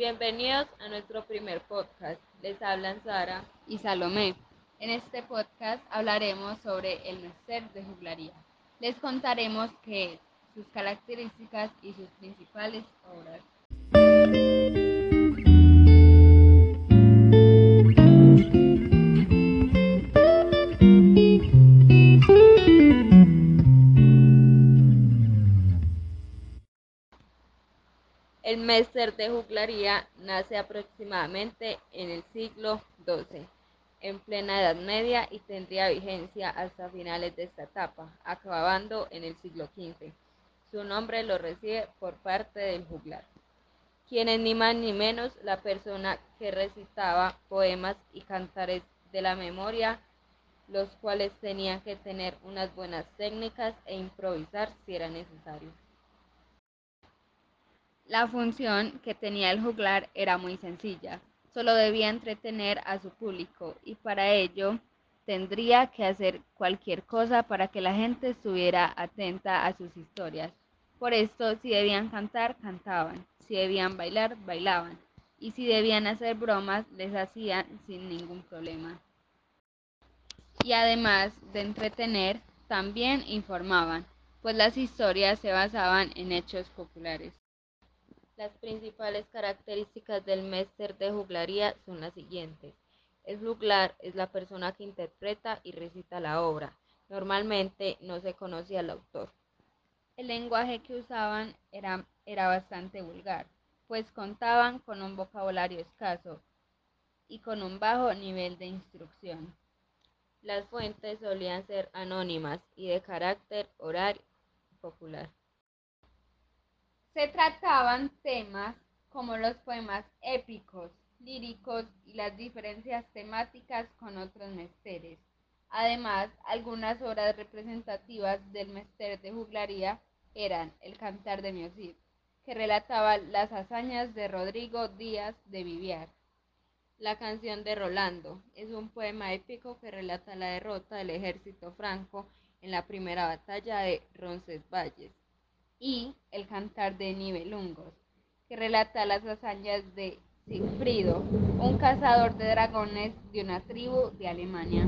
Bienvenidos a nuestro primer podcast. Les hablan Sara y Salomé. En este podcast hablaremos sobre el Mester de juglaría. Les contaremos qué es, sus características y sus principales obras. El Mester de juglaría nace aproximadamente en el siglo XII, en plena Edad Media y tendría vigencia hasta finales de esta etapa, acabando en el siglo XV. Su nombre lo recibe por parte del juglar, quien es ni más ni menos la persona que recitaba poemas y cantares de la memoria, los cuales tenían que tener unas buenas técnicas e improvisar si era necesario. La función que tenía el juglar era muy sencilla, solo debía entretener a su público y para ello tendría que hacer cualquier cosa para que la gente estuviera atenta a sus historias. Por esto, si debían cantar, cantaban, si debían bailar, bailaban, y si debían hacer bromas, les hacían sin ningún problema. Y además de entretener, también informaban, pues las historias se basaban en hechos populares. Las principales características del Mester de juglaría son las siguientes. El juglar es la persona que interpreta y recita la obra. Normalmente no se conocía al autor. El lenguaje que usaban era, era bastante vulgar, pues contaban con un vocabulario escaso y con un bajo nivel de instrucción. Las fuentes solían ser anónimas y de carácter oral popular. Se trataban temas como los poemas épicos, líricos y las diferencias temáticas con otros mesteres. Además, algunas obras representativas del mester de juglaría eran El Cantar de Miocid, que relataba las hazañas de Rodrigo Díaz de Viviar. La canción de Rolando es un poema épico que relata la derrota del ejército franco en la primera batalla de Roncesvalles y El cantar de Nibelungos, que relata las hazañas de Sigfrido, un cazador de dragones de una tribu de Alemania.